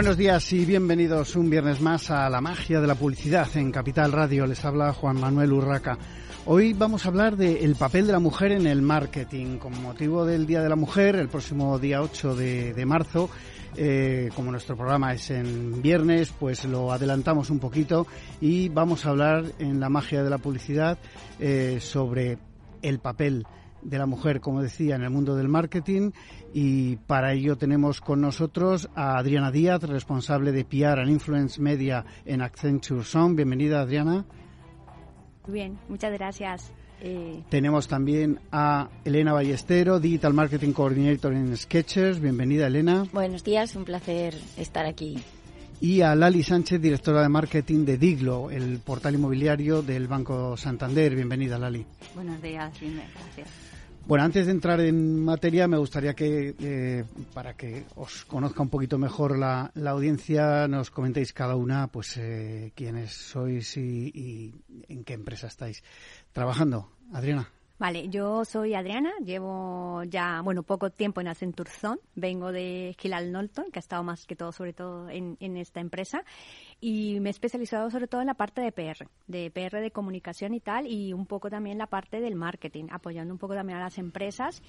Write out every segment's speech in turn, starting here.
Buenos días y bienvenidos un viernes más a la magia de la publicidad en Capital Radio. Les habla Juan Manuel Urraca. Hoy vamos a hablar del papel de la mujer en el marketing. Con motivo del Día de la Mujer, el próximo día 8 de, marzo, eh, como nuestro programa es en viernes, pues lo adelantamos un poquito y vamos a hablar en la magia de la publicidad eh, sobre el papel de la mujer, como decía, en el mundo del marketing y para ello tenemos con nosotros a Adriana Díaz, responsable de PR and Influence Media en Accenture Sound. Bienvenida, Adriana. Bien, muchas gracias. Eh, tenemos también a Elena Ballestero, Digital Marketing Coordinator en Sketchers. Bienvenida, Elena. Buenos días, un placer estar aquí. Y a Lali Sánchez, directora de marketing de Diglo, el portal inmobiliario del Banco Santander. Bienvenida, Lali. Buenos días, gracias. Bueno, antes de entrar en materia, me gustaría que, eh, para que os conozca un poquito mejor la, audiencia, nos comentéis cada una, pues, eh, quiénes sois y, en qué empresa estáis trabajando. Adriana. Vale, yo soy Adriana, llevo ya, bueno, poco tiempo en Accenture Zone, vengo de Esquilal Norton, que ha estado más que todo, sobre todo, en, en esta empresa, y me he especializado sobre todo en la parte de PR, de PR de comunicación y tal, y un poco también la parte del marketing, apoyando un poco también a las empresas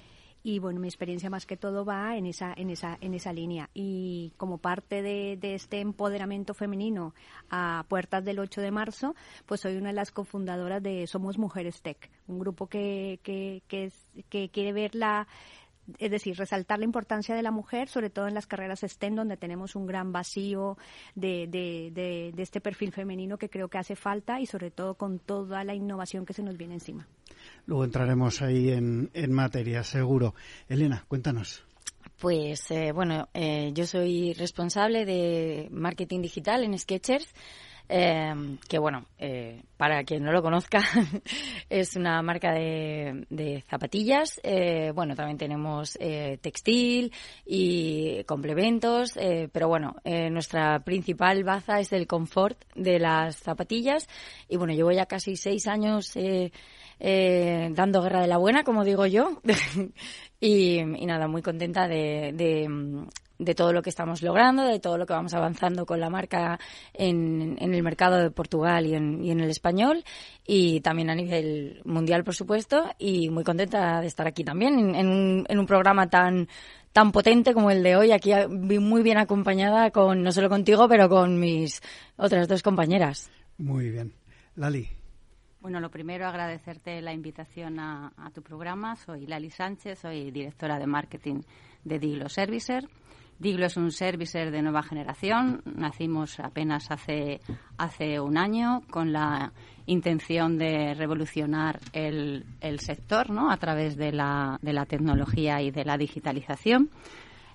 y bueno, mi experiencia más que todo va en esa, en esa, en esa línea. Y como parte de, este empoderamiento femenino a puertas del 8 de marzo, pues soy una de las cofundadoras de Somos Mujeres Tech, un grupo que, que, que, que quiere ver la es decir, resaltar la importancia de la mujer, sobre todo en las carreras STEM, donde tenemos un gran vacío de, de, este perfil femenino que creo que hace falta y sobre todo con toda la innovación que se nos viene encima. Luego entraremos ahí en, en materia, seguro. Elena, cuéntanos. Pues eh, bueno, eh, yo soy responsable de marketing digital en Sketchers. Eh, que bueno, eh, para quien no lo conozca, es una marca de, zapatillas. Eh, bueno, también tenemos eh, textil y complementos, pero bueno, nuestra principal baza es el confort de las zapatillas. Y bueno, llevo ya casi seis años dando guerra de la buena, como digo yo. y, nada, muy contenta de, de todo lo que estamos logrando, de todo lo que vamos avanzando con la marca en, en el mercado de Portugal y en, en, el español y también a nivel mundial, por supuesto, y muy contenta de estar aquí también en, un, en un programa tan tan potente como el de hoy, aquí muy bien acompañada con no solo contigo, pero con mis otras dos compañeras. Muy bien. Lali. Bueno, lo primero agradecerte la invitación a, tu programa. Soy Lali Sánchez, soy directora de marketing de Diglo Servicer Diglo es un servicer de nueva generación. Nacimos apenas hace, hace un año con la intención de revolucionar el, el sector ¿no? a través de la, de la tecnología y de la digitalización.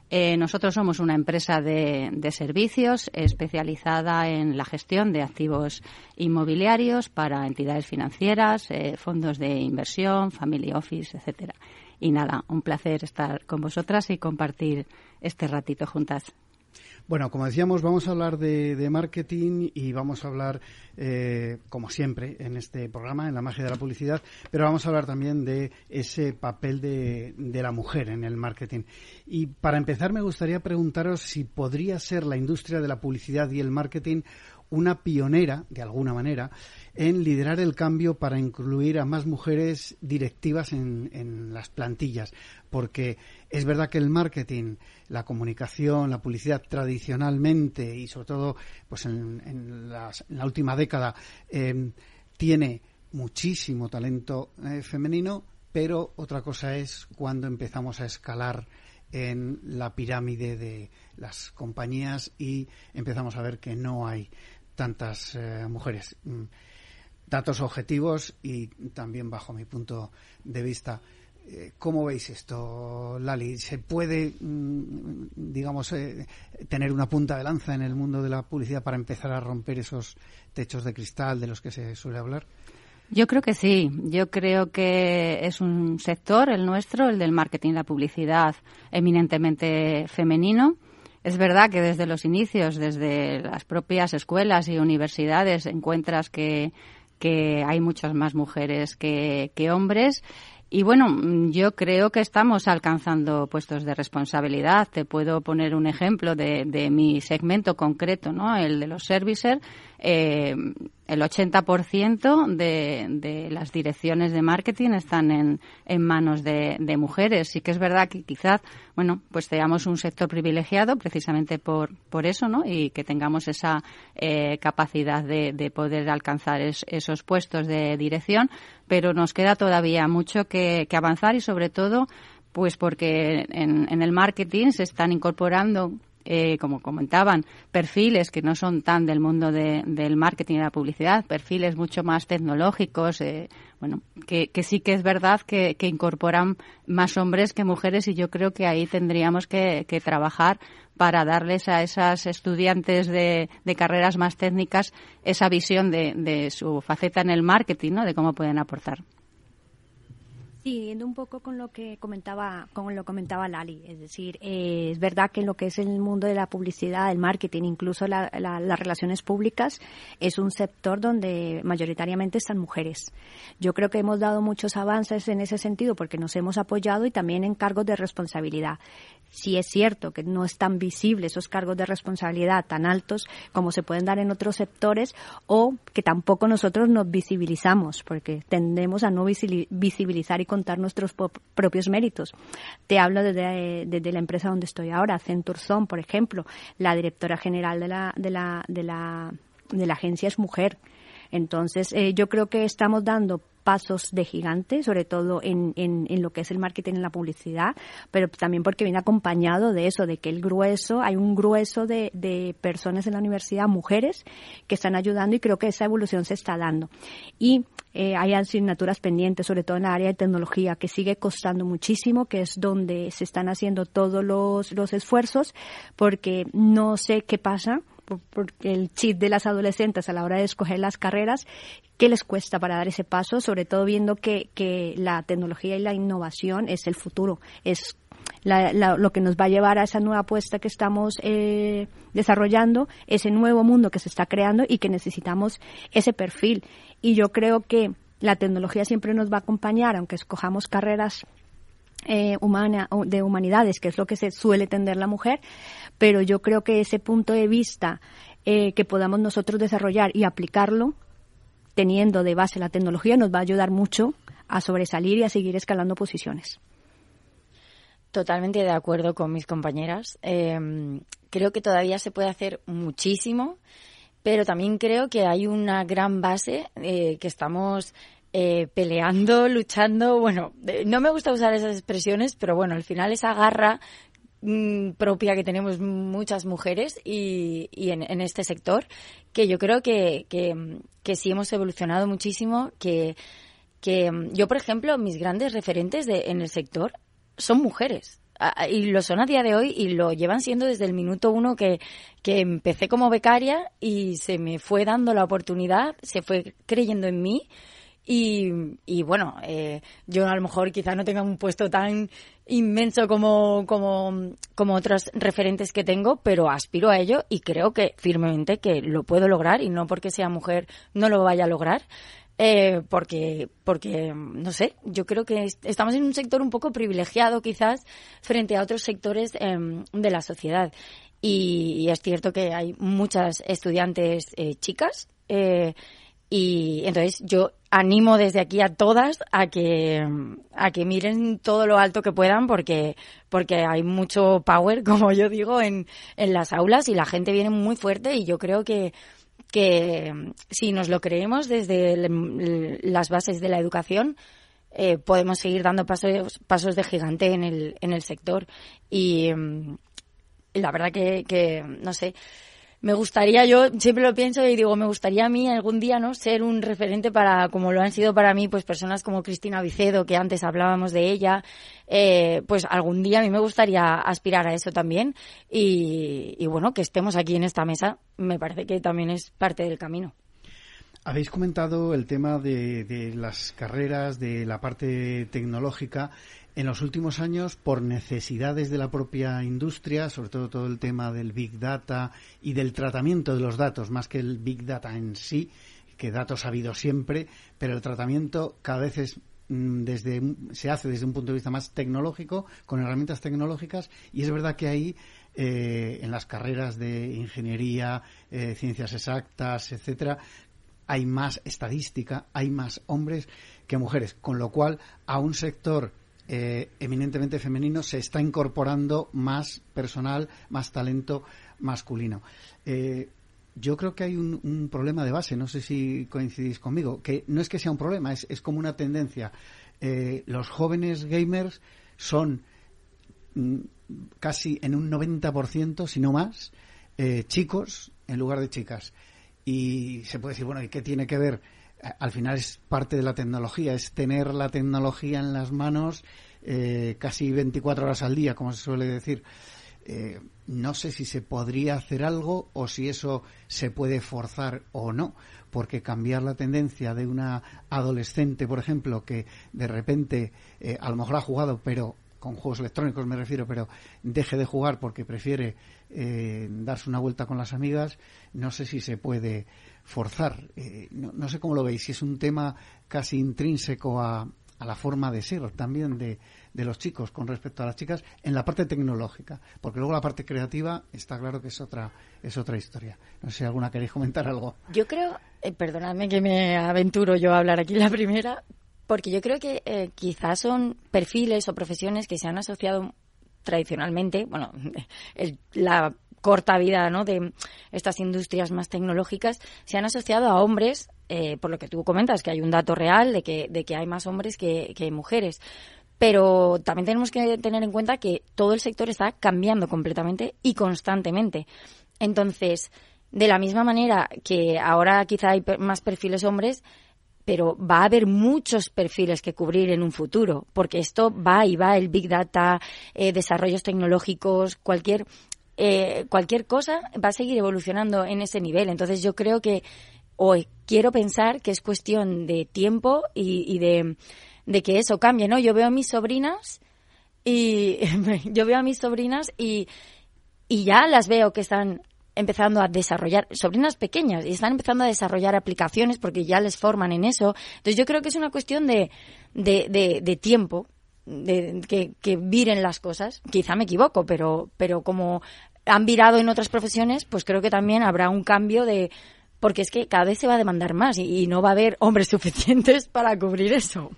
Eh, nosotros somos una empresa de, de, servicios especializada en la gestión de activos inmobiliarios para entidades financieras, eh, fondos de inversión, family office, etcétera. Y nada, un placer estar con vosotras y compartir este ratito juntas. Bueno, como decíamos, vamos a hablar de, marketing y vamos a hablar, eh, como siempre, en este programa, en la magia de la publicidad, pero vamos a hablar también de ese papel de, de la mujer en el marketing. Y para empezar, me gustaría preguntaros si podría ser la industria de la publicidad y el marketing una pionera, de alguna manera, en liderar el cambio para incluir a más mujeres directivas en, las plantillas. Porque es verdad que el marketing, la comunicación, la publicidad tradicionalmente y sobre todo pues en, la última década em, tiene muchísimo talento eh, femenino, pero otra cosa es cuando empezamos a escalar en la pirámide de las compañías y empezamos a ver que no hay tantas eh, mujeres. Mm, datos objetivos y también bajo mi punto de vista. Eh, ¿Cómo veis esto, Lali? ¿Se puede, mm, digamos, eh, tener una punta de lanza en el mundo de la publicidad para empezar a romper esos techos de cristal de los que se suele hablar? Yo creo que sí. Yo creo que es un sector, el nuestro, el del marketing y la publicidad, eminentemente femenino. Es verdad que desde los inicios, desde las propias escuelas y universidades, encuentras que, hay muchas más mujeres que hombres y bueno, yo creo que estamos alcanzando puestos de responsabilidad. Te puedo poner un ejemplo de, de mi segmento concreto, ¿no? El de los servicers. Eh, el 80% de, de las direcciones de marketing están en, en manos de, de, mujeres. Sí que es verdad que quizás, bueno, pues tengamos un sector privilegiado precisamente por, por eso, ¿no? Y que tengamos esa eh, capacidad de, de, poder alcanzar esos puestos de dirección, pero nos queda todavía mucho que, que avanzar y sobre todo pues porque en, en, el marketing se están incorporando eh, como comentaban, perfiles que no son tan del mundo de, del marketing y la publicidad, perfiles mucho más tecnológicos, eh, bueno, que, sí que es verdad que, que, incorporan más hombres que mujeres y yo creo que ahí tendríamos que, que trabajar para darles a esas estudiantes de, de, carreras más técnicas esa visión de, de su faceta en el marketing, ¿no? De cómo pueden aportar. Siguiendo un poco con lo que comentaba, con lo comentaba Lali, es decir, eh, es verdad que en lo que es el mundo de la publicidad, el marketing, incluso la, la, las relaciones públicas, es un sector donde mayoritariamente están mujeres. Yo creo que hemos dado muchos avances en ese sentido porque nos hemos apoyado y también en cargos de responsabilidad si es cierto que no es tan visible esos cargos de responsabilidad tan altos como se pueden dar en otros sectores o que tampoco nosotros nos visibilizamos porque tendemos a no visibilizar y contar nuestros propios méritos. Te hablo desde, desde la empresa donde estoy ahora, Centurzón, por ejemplo, la directora general de la, de la, de la, de la agencia es mujer. Entonces, eh, yo creo que estamos dando pasos de gigante, sobre todo en, en, en, lo que es el marketing en la publicidad, pero también porque viene acompañado de eso, de que el grueso, hay un grueso de, de personas en la universidad, mujeres, que están ayudando y creo que esa evolución se está dando. Y eh, hay asignaturas pendientes, sobre todo en el área de tecnología, que sigue costando muchísimo, que es donde se están haciendo todos los, los esfuerzos, porque no sé qué pasa porque el chip de las adolescentes a la hora de escoger las carreras, ¿qué les cuesta para dar ese paso? Sobre todo viendo que, que la tecnología y la innovación es el futuro, es la, lo que nos va a llevar a esa nueva apuesta que estamos eh, desarrollando, ese nuevo mundo que se está creando y que necesitamos ese perfil. Y yo creo que la tecnología siempre nos va a acompañar, aunque escojamos carreras eh, humana, de humanidades, que es lo que se suele tender la mujer, pero yo creo que ese punto de vista eh, que podamos nosotros desarrollar y aplicarlo, teniendo de base la tecnología, nos va a ayudar mucho a sobresalir y a seguir escalando posiciones. Totalmente de acuerdo con mis compañeras. Eh, creo que todavía se puede hacer muchísimo, pero también creo que hay una gran base eh, que estamos eh, peleando, luchando. Bueno, no me gusta usar esas expresiones, pero bueno, al final esa garra mm, propia que tenemos muchas mujeres y, y en, en, este sector, que yo creo que, que, que sí hemos evolucionado muchísimo, que, que yo, por ejemplo, mis grandes referentes de, en el sector son mujeres y lo son a día de hoy y lo llevan siendo desde el minuto uno que, que empecé como becaria y se me fue dando la oportunidad, se fue creyendo en mí y, y bueno, eh, yo a lo mejor quizá no tenga un puesto tan inmenso como, como, como otros referentes que tengo, pero aspiro a ello y creo que firmemente que lo puedo lograr y no porque sea mujer no lo vaya a lograr. Eh, porque, porque, no sé, yo creo que estamos en un sector un poco privilegiado quizás frente a otros sectores eh, de la sociedad. Y, y, es cierto que hay muchas estudiantes eh, chicas eh, y entonces yo animo desde aquí a todas a que, a que miren todo lo alto que puedan porque, porque hay mucho power, como yo digo, en, en las aulas y la gente viene muy fuerte y yo creo que, que si nos lo creemos desde el, las bases de la educación, eh, podemos seguir dando pasos, pasos de gigante en el, en el sector. Y, y la verdad que, que, no sé, me gustaría, yo siempre lo pienso y digo, me gustaría a mí algún día, ¿no? Ser un referente para, como lo han sido para mí, pues personas como Cristina Vicedo, que antes hablábamos de ella, eh, pues algún día a mí me gustaría aspirar a eso también y, y bueno, que estemos aquí en esta mesa, me parece que también es parte del camino. Habéis comentado el tema de, de, las carreras, de la parte tecnológica. En los últimos años, por necesidades de la propia industria, sobre todo todo el tema del Big Data y del tratamiento de los datos, más que el Big Data en sí, que datos ha habido siempre, pero el tratamiento cada vez es mm, desde se hace desde un punto de vista más tecnológico con herramientas tecnológicas y es verdad que ahí eh, en las carreras de ingeniería eh, ciencias exactas etcétera hay más estadística hay más hombres que mujeres con lo cual a un sector eh, eminentemente femenino, se está incorporando más personal, más talento masculino. Eh, yo creo que hay un, problema de base, no sé si coincidís conmigo, que no es que sea un problema, es, como una tendencia. Eh, los jóvenes gamers son mm, casi en un 90%, si no más, chicos en lugar de chicas. Y se puede decir, bueno, ¿y qué tiene que ver? al final es parte de la tecnología, es tener la tecnología en las manos eh, casi 24 horas al día, como se suele decir. Eh, no sé si se podría hacer algo o si eso se puede forzar o no, porque cambiar la tendencia de una adolescente, por ejemplo, que de repente eh, a lo mejor ha jugado, pero con juegos electrónicos me refiero, pero deje de jugar porque prefiere darse una vuelta con las amigas, no sé si se puede forzar. Eh, no, sé cómo lo veis, si es un tema casi intrínseco a, a la forma de ser también de, de, los chicos con respecto a las chicas en la parte tecnológica, porque luego la parte creativa está claro que es otra es otra historia. No sé si alguna queréis comentar algo. Yo creo, eh, perdonadme que me aventuro yo a hablar aquí la primera, porque yo creo que eh, quizás son perfiles o profesiones que se han asociado tradicionalmente, bueno, el, la corta vida ¿no? de estas industrias más tecnológicas se han asociado a hombres, eh, por lo que tú comentas, que hay un dato real de que, de que hay más hombres que, mujeres. Pero también tenemos que tener en cuenta que todo el sector está cambiando completamente y constantemente. Entonces, de la misma manera que ahora quizá hay más perfiles hombres, pero va a haber muchos perfiles que cubrir en un futuro, porque esto va y va, el Big Data, eh, desarrollos tecnológicos, cualquier eh, cualquier cosa va a seguir evolucionando en ese nivel. Entonces yo creo que, o quiero pensar que es cuestión de tiempo y, de, que eso cambie, ¿no? Yo veo a mis sobrinas y yo veo a mis sobrinas y ya las veo que están empezando a desarrollar, sobrinas pequeñas, y están empezando a desarrollar aplicaciones porque ya les forman en eso. Entonces yo creo que es una cuestión de, de, de, de tiempo de, que, que, viren las cosas. Quizá me equivoco, pero, pero como han virado en otras profesiones, pues creo que también habrá un cambio de porque es que cada vez se va a demandar más y, no va a haber hombres suficientes para cubrir eso.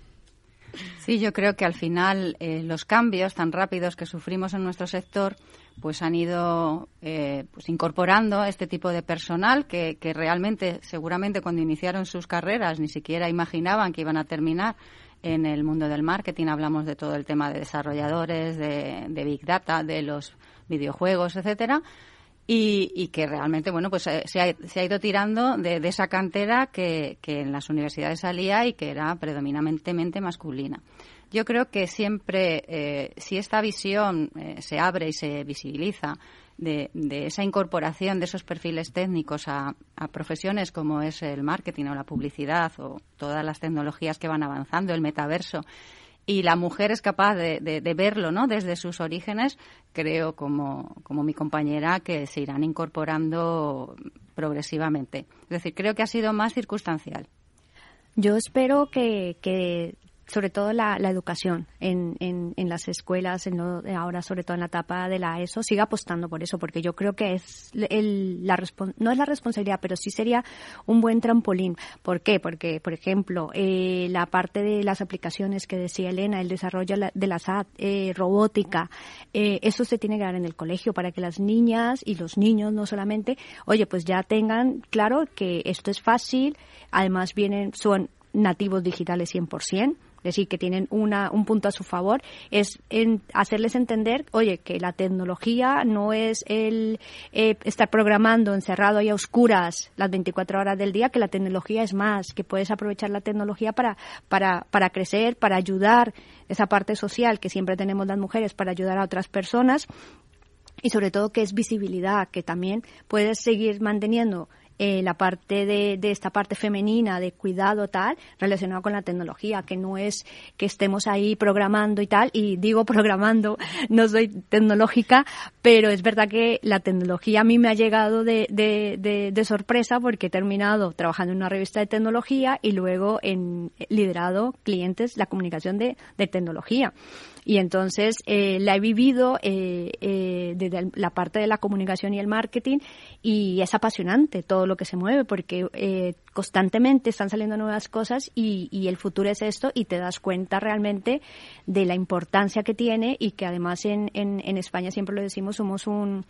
Sí, yo creo que al final eh, los cambios tan rápidos que sufrimos en nuestro sector pues han ido eh, pues incorporando este tipo de personal que, que realmente seguramente cuando iniciaron sus carreras ni siquiera imaginaban que iban a terminar en el mundo del marketing. Hablamos de todo el tema de desarrolladores, de, Big Data, de los videojuegos, etcétera. Y, que realmente, bueno, pues eh, se ha, ido tirando de, esa cantera que, en las universidades salía y que era predominantemente masculina. Yo creo que siempre, eh, si esta visión eh, se abre y se visibiliza de, esa incorporación de esos perfiles técnicos a, profesiones como es el marketing o la publicidad o todas las tecnologías que van avanzando, el metaverso, y la mujer es capaz de, verlo ¿no? desde sus orígenes, creo, como, mi compañera, que se irán incorporando progresivamente. Es decir, creo que ha sido más circunstancial. Yo espero que sobre todo la, educación en, en, las escuelas, en ahora sobre todo en la etapa de la ESO, siga apostando por eso, porque yo creo que es el, la no es la responsabilidad, pero sí sería un buen trampolín. ¿Por qué? Porque, por ejemplo, eh, la parte de las aplicaciones que decía Elena, el desarrollo de la SAT, eh, robótica, eh, eso se tiene que dar en el colegio para que las niñas y los niños, no solamente, oye, pues ya tengan claro que esto es fácil, además vienen, son nativos digitales 100%, es decir, que tienen una, un punto a su favor, es en hacerles entender, oye, que la tecnología no es el eh, estar programando encerrado y a oscuras las 24 horas del día, que la tecnología es más, que puedes aprovechar la tecnología para, para, para crecer, para ayudar esa parte social que siempre tenemos las mujeres, para ayudar a otras personas. Y sobre todo que es visibilidad, que también puedes seguir manteniendo eh, la parte de, de, esta parte femenina de cuidado tal relacionado con la tecnología que no es que estemos ahí programando y tal y digo programando no soy tecnológica pero es verdad que la tecnología a mí me ha llegado de, de, de sorpresa porque he terminado trabajando en una revista de tecnología y luego en liderado clientes la comunicación de, tecnología y entonces eh, la he vivido eh, eh, desde la parte de la comunicación y el marketing y es apasionante todo lo que se mueve porque eh, constantemente están saliendo nuevas cosas y, y, el futuro es esto y te das cuenta realmente de la importancia que tiene y que además en, en, en España siempre lo decimos somos un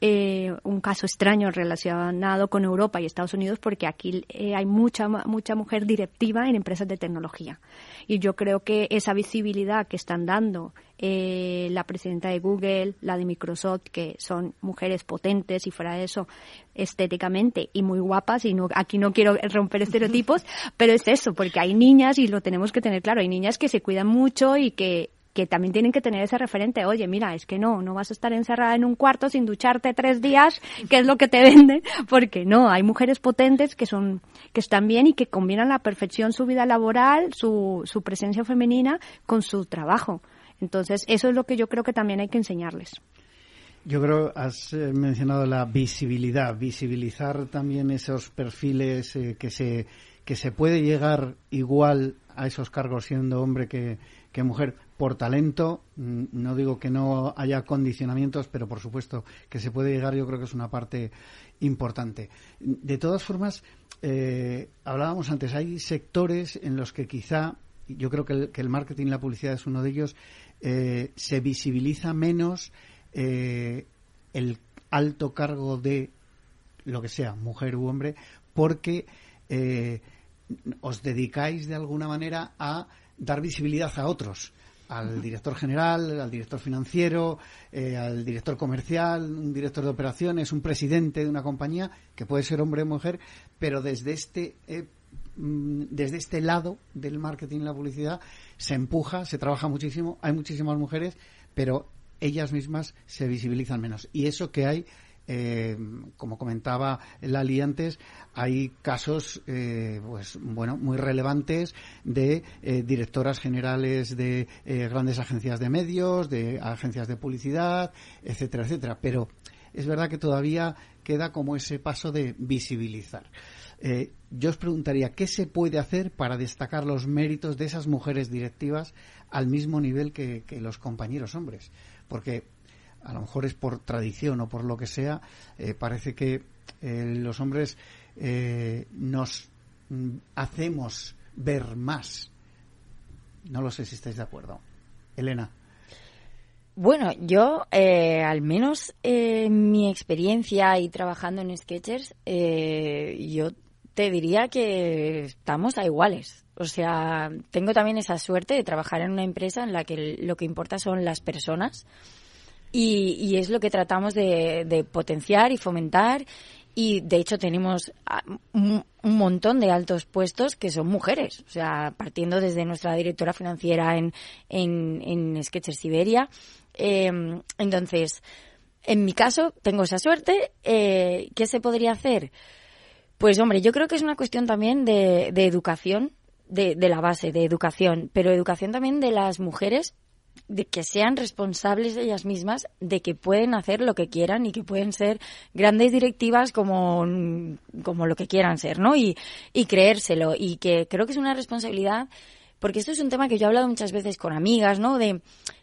eh, un caso extraño relacionado con Europa y Estados Unidos porque aquí eh, hay mucha mucha mujer directiva en empresas de tecnología. Y yo creo que esa visibilidad que están dando eh, la presidenta de Google, la de Microsoft, que son mujeres potentes y fuera de eso estéticamente y muy guapas y no aquí no quiero romper estereotipos, pero es eso porque hay niñas y lo tenemos que tener claro, hay niñas que se cuidan mucho y que que también tienen que tener ese referente. Oye, mira, es que no, no vas a estar encerrada en un cuarto sin ducharte tres días, que es lo que te venden, porque no, hay mujeres potentes que son, que están bien y que combinan a la perfección su vida laboral, su, su presencia femenina con su trabajo. Entonces, eso es lo que yo creo que también hay que enseñarles. Yo creo, has eh, mencionado la visibilidad, visibilizar también esos perfiles eh, que se que se puede llegar igual a esos cargos siendo hombre que, que mujer por talento. Mm, no digo que no haya condicionamientos, pero por supuesto que se puede llegar, yo creo que es una parte importante. De todas formas, eh, hablábamos antes, hay sectores en los que quizá, yo creo que el, que el marketing y la publicidad es uno de ellos, eh, se visibiliza menos eh, el alto cargo de lo que sea, mujer u hombre, porque os dedicáis de alguna manera a dar visibilidad a otros al director general, al director financiero, eh, al director comercial, un director de operaciones, un presidente de una compañía, que puede ser hombre o mujer, pero desde este, eh, mm, desde este lado del marketing y la publicidad se empuja, se trabaja muchísimo, hay muchísimas mujeres, pero ellas mismas se visibilizan menos. Y eso que hay eh, como comentaba Lali antes, hay casos, eh, pues bueno, muy relevantes de eh, directoras generales de grandes agencias de medios, de agencias de publicidad, etcétera, etcétera. Pero es verdad que todavía queda como ese paso de visibilizar. yo os preguntaría, ¿qué se puede hacer para destacar los méritos de esas mujeres directivas al mismo nivel que los compañeros hombres? Porque a lo mejor es por tradición o por lo que sea, eh, parece que eh, los hombres eh, nos mm, hacemos ver más. No lo sé si estáis de acuerdo. Elena. Bueno, yo, al menos en mi experiencia y trabajando en Sketchers, yo te diría que estamos a iguales. O sea, tengo también esa suerte de trabajar en una empresa en la que lo que importa son las personas y, es lo que tratamos de, potenciar y fomentar y de hecho tenemos un, montón de altos puestos que son mujeres, o sea, partiendo desde nuestra directora financiera en, en, en Sketchers Siberia. Em, entonces, en mi caso, tengo esa suerte. Eh, ¿Qué se podría hacer? Pues hombre, yo creo que es una cuestión también de, de educación, de, de la base, de educación, pero educación también de las mujeres de que sean responsables ellas mismas de que pueden hacer lo que quieran y que pueden ser grandes directivas como, como lo que quieran ser, ¿no? Y, y creérselo. Y que creo que es una responsabilidad, porque esto es un tema que yo he hablado muchas veces con amigas, ¿no? De,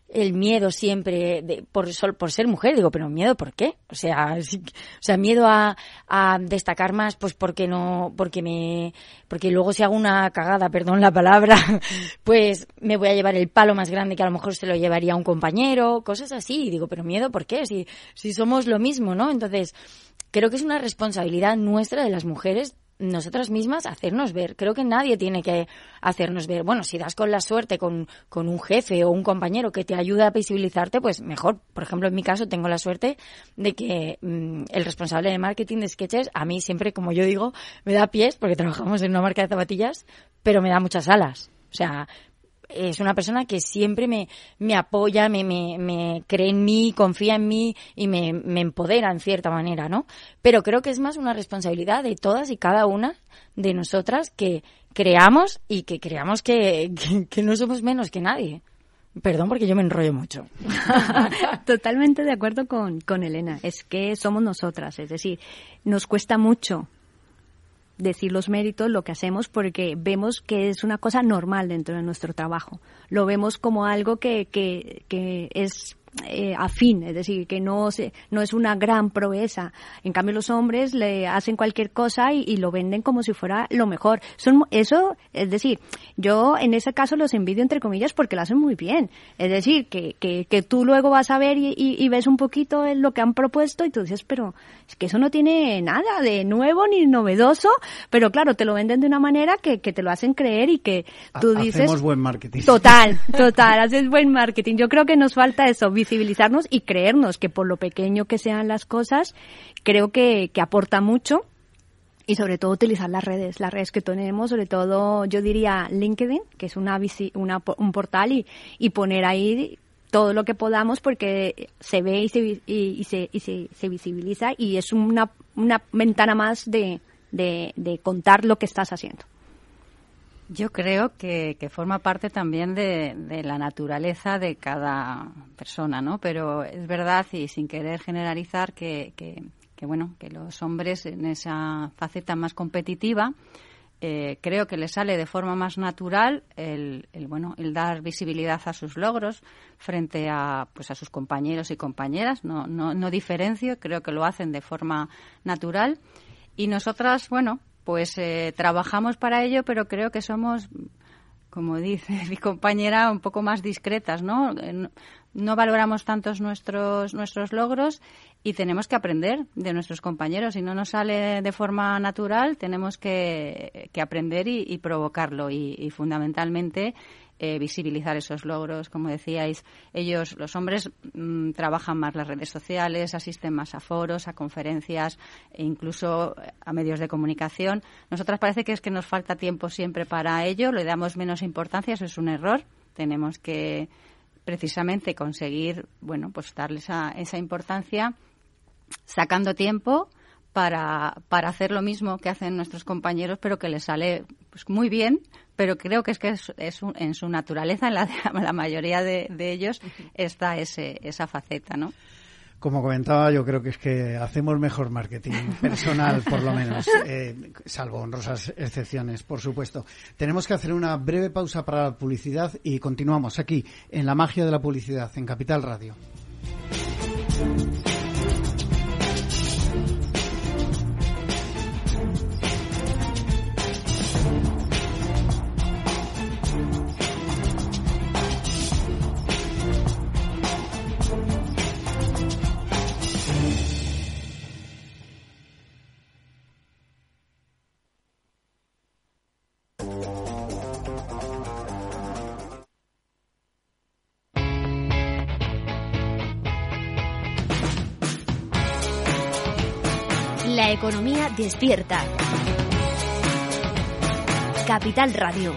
el miedo siempre de, por, por ser mujer. Digo, pero miedo, ¿por qué? O sea, o sea miedo a, a, destacar más, pues porque no, porque me, porque luego si hago una cagada, perdón la palabra, pues me voy a llevar el palo más grande que a lo mejor se lo llevaría un compañero, cosas así. Y digo, pero miedo, ¿por qué? Si, si somos lo mismo, ¿no? Entonces, creo que es una responsabilidad nuestra de las mujeres nosotras mismas hacernos ver. Creo que nadie tiene que hacernos ver. Bueno, si das con la suerte con, con un jefe o un compañero que te ayuda a visibilizarte, pues mejor. Por ejemplo, en mi caso tengo la suerte de que mm, el responsable de marketing de Sketches a mí siempre, como yo digo, me da pies porque trabajamos en una marca de zapatillas, pero me da muchas alas. O sea, es una persona que siempre me, me apoya, me, me, me, cree en mí, confía en mí y me, me, empodera en cierta manera, ¿no? Pero creo que es más una responsabilidad de todas y cada una de nosotras que creamos y que creamos que, que, no somos menos que nadie. Perdón porque yo me enrollo mucho. Totalmente de acuerdo con, con Elena. Es que somos nosotras. Es decir, nos cuesta mucho decir los méritos, lo que hacemos, porque vemos que es una cosa normal dentro de nuestro trabajo. Lo vemos como algo que, que, que es eh, afín, es decir, que no, se, no es una gran proeza. En cambio, los hombres le hacen cualquier cosa y, lo venden como si fuera lo mejor. Son, eso, es decir, yo en ese caso los envidio entre comillas porque lo hacen muy bien. Es decir, que, que, que tú luego vas a ver y, y, ves un poquito lo que han propuesto y tú dices, pero es que eso no tiene nada de nuevo ni novedoso, pero claro, te lo venden de una manera que, que te lo hacen creer y que tú dices... Hacemos buen marketing. Total, total, haces buen marketing. Yo creo que nos falta eso, visibilizarnos y creernos que por lo pequeño que sean las cosas, creo que, que aporta mucho y sobre todo utilizar las redes, las redes que tenemos, sobre todo yo diría LinkedIn, que es una, una un portal y, y poner ahí todo lo que podamos porque se ve y se, y, se, y se, se, visibiliza y es una, una ventana más de, de, de contar lo que estás haciendo. Yo creo que, forma parte también de, la naturaleza de cada persona, ¿no? Pero es verdad y sin querer generalizar que, que, bueno, que los hombres en esa faceta más competitiva eh, creo que les sale de forma más natural el, bueno el dar visibilidad a sus logros frente a pues a sus compañeros y compañeras no, no, no diferencio creo que lo hacen de forma natural y nosotras bueno pues eh, trabajamos para ello, pero creo que somos, como dice mi compañera, un poco más discretas, ¿no? No valoramos tantos nuestros, nuestros logros y tenemos que aprender de nuestros compañeros. Si no nos sale de forma natural, tenemos que, que aprender y, provocarlo. Y, y fundamentalmente eh, visibilizar esos logros. Como decíais, ellos, los hombres, mm, trabajan más las redes sociales, asisten más a foros, a conferencias e incluso a medios de comunicación. Nosotras parece que es que nos falta tiempo siempre para ello, le damos menos importancia, eso es un error. Tenemos que precisamente conseguir, bueno, pues darles esa importancia sacando tiempo para, para hacer lo mismo que hacen nuestros compañeros, pero que les sale pues, muy bien, pero creo que es que es, en su naturaleza, en la, la mayoría de, ellos, está ese, esa faceta, ¿no? Como comentaba, yo creo que es que hacemos mejor marketing personal, por lo menos, eh, salvo honrosas excepciones, por supuesto. Tenemos que hacer una breve pausa para la publicidad y continuamos aquí, en la magia de la publicidad, en Capital Radio. Despierta. Capital Radio.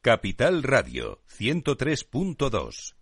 Capital Radio 103.2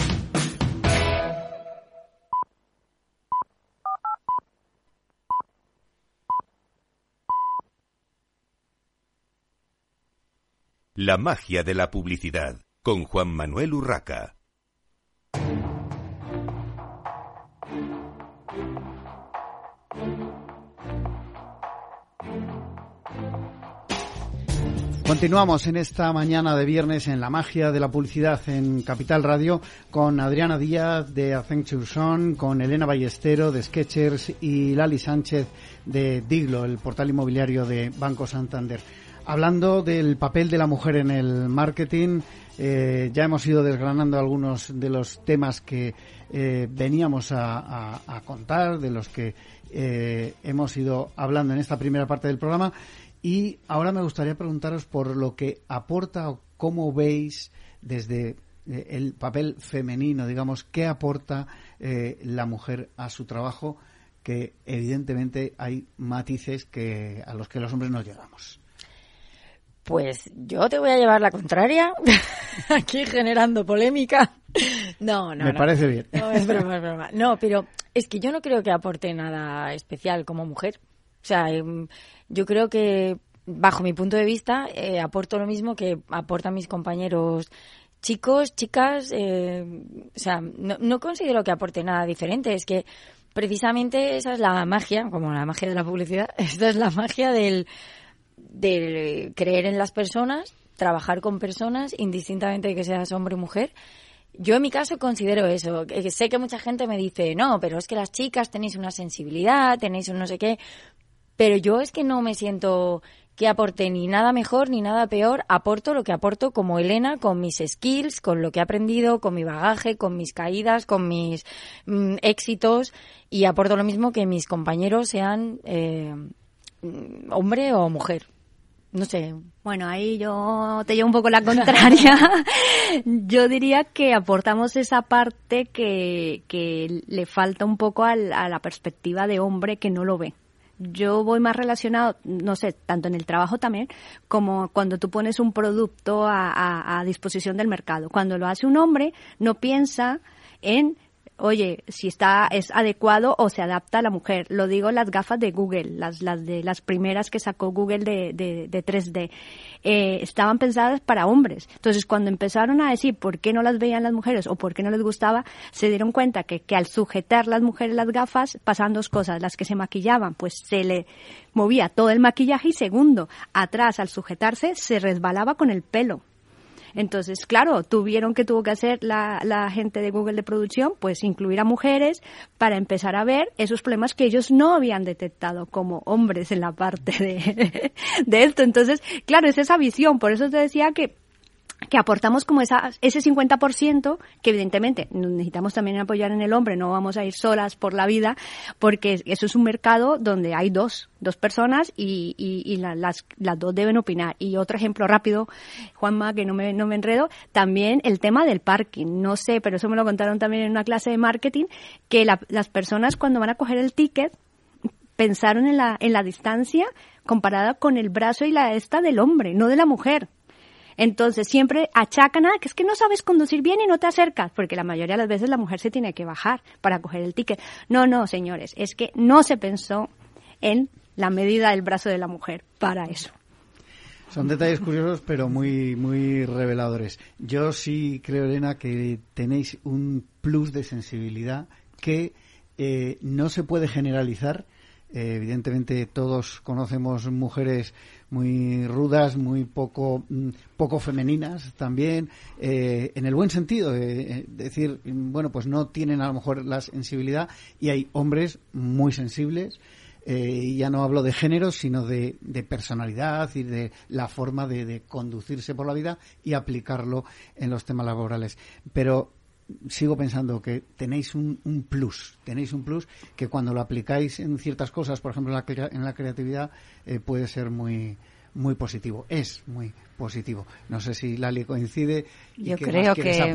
La magia de la publicidad con Juan Manuel Urraca. Continuamos en esta mañana de viernes en la magia de la publicidad en Capital Radio con Adriana Díaz de Accenture Son, con Elena Ballestero de Sketchers y Lali Sánchez de Diglo, el portal inmobiliario de Banco Santander. Hablando del papel de la mujer en el marketing, eh, ya hemos ido desgranando algunos de los temas que eh, veníamos a, contar, de los que eh, hemos ido hablando en esta primera parte del programa. Y ahora me gustaría preguntaros por lo que aporta o cómo veis desde el papel femenino, digamos, qué aporta la mujer a su trabajo, que evidentemente hay matices que a los que los hombres no llegamos. Pues yo te voy a llevar la contraria, aquí generando polémica. No, no. Me parece bien. No, es broma, es broma. No, pero es que yo no creo que aporte nada especial como mujer. O sea, em, yo creo que, bajo mi punto de vista, eh, aporto lo mismo que aportan mis compañeros chicos, chicas. Eh, o sea, no, considero que aporte nada diferente. Es que precisamente esa es la magia, como la magia de la publicidad, esta es la magia del, del creer en las personas, trabajar con personas, indistintamente de que seas hombre o mujer. Yo en mi caso considero eso. Sé que mucha gente me dice, no, pero es que las chicas tenéis una sensibilidad, tenéis un no sé qué. Pero yo es que no me siento que aporte ni nada mejor ni nada peor, aporto lo que aporto como Elena, con mis skills, con lo que he aprendido, con mi bagaje, con mis caídas, con mis mm, éxitos y aporto lo mismo que mis compañeros sean eh, mm, hombre o mujer. No sé. Bueno, ahí yo te llevo un poco la contraria. yo diría que aportamos esa parte que, que le falta un poco a la perspectiva de hombre que no lo ve yo voy más relacionado, no sé, tanto en el trabajo también, como cuando tú pones un producto a, a disposición del mercado. Cuando lo hace un hombre, no piensa en oye, si está, es adecuado o se adapta a la mujer. Lo digo las gafas de Google, las, las de las primeras que sacó Google de, de, de 3D. Eh, estaban pensadas para hombres. Entonces, cuando empezaron a decir por qué no las veían las mujeres o por qué no les gustaba, se dieron cuenta que, que al sujetar las mujeres las gafas pasaban dos cosas. Las que se maquillaban, pues se le movía todo el maquillaje y segundo, atrás al sujetarse se resbalaba con el pelo. Entonces, claro, tuvieron que tuvo que hacer la, la gente de Google de producción, pues incluir a mujeres para empezar a ver esos problemas que ellos no habían detectado como hombres en la parte de, de esto. Entonces, claro, es esa visión. Por eso te decía que que aportamos como esa, ese 50% que evidentemente necesitamos también apoyar en el hombre, no vamos a ir solas por la vida, porque eso es un mercado donde hay dos, dos personas y, y, las, las dos deben opinar. Y otro ejemplo rápido, Juanma, que no me, no me enredo, también el tema del parking. No sé, pero eso me lo contaron también en una clase de marketing, que las personas cuando van a coger el ticket pensaron en la, en la distancia comparada con el brazo y la esta del hombre, no de la mujer. Entonces siempre achacan, a que es que no sabes conducir bien y no te acercas, porque la mayoría de las veces la mujer se tiene que bajar para coger el ticket. No, no, señores, es que no se pensó en la medida del brazo de la mujer para eso. Son detalles curiosos, pero muy, muy reveladores. Yo sí creo, Elena, que tenéis un plus de sensibilidad que eh, no se puede generalizar. Eh, evidentemente, todos conocemos mujeres muy rudas, muy poco, mm, poco femeninas también, eh, en el buen sentido, de decir, bueno, pues no tienen a lo mejor la sensibilidad y hay hombres muy sensibles. Eh, ya no hablo de género, sino de, de personalidad y de la forma de, de, conducirse por la vida y aplicarlo en los temas laborales. Pero sigo pensando que tenéis un, un, plus, tenéis un plus que cuando lo aplicáis en ciertas cosas, por ejemplo en la, en la creatividad, eh, puede ser muy muy positivo, es muy positivo. No sé si Lali coincide y yo creo que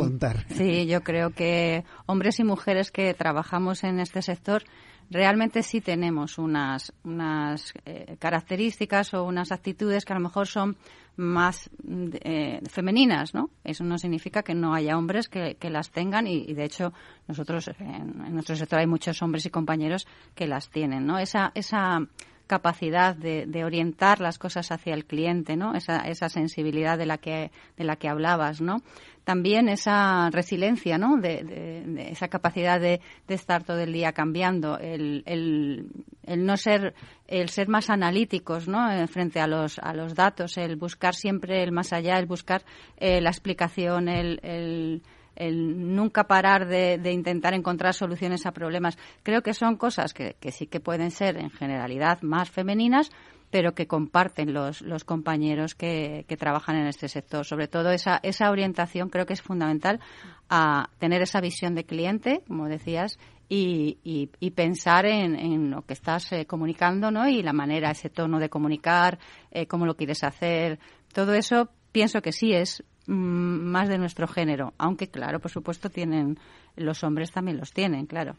Sí, yo creo que hombres y mujeres que trabajamos en este sector realmente sí tenemos unas, unas eh, características o unas actitudes que a lo mejor son más eh, femeninas, ¿no? Eso no significa que no haya hombres que, las tengan y, de hecho nosotros en, nuestro sector hay muchos hombres y compañeros que las tienen, ¿no? Esa, esa capacidad de, orientar las cosas hacia el cliente, ¿no? Esa, esa sensibilidad de la que de la que hablabas, ¿no? También esa resiliencia, ¿no? De, esa capacidad de, estar todo el día cambiando, el, no ser el ser más analíticos, ¿no? Eh, frente a los a los datos, el buscar siempre el más allá, el buscar eh, la explicación, el nunca parar de, intentar encontrar soluciones a problemas. Creo que son cosas que, sí que pueden ser en generalidad más femeninas, pero que comparten los, los compañeros que, trabajan en este sector. Sobre todo esa, esa orientación creo que es fundamental a tener esa visión de cliente, como decías, y, pensar en, lo que estás eh, comunicando ¿no? y la manera, ese tono de comunicar, eh, cómo lo quieres hacer. Todo eso pienso que sí es Mm, más de nuestro género, aunque claro, por supuesto tienen los hombres también los tienen, claro.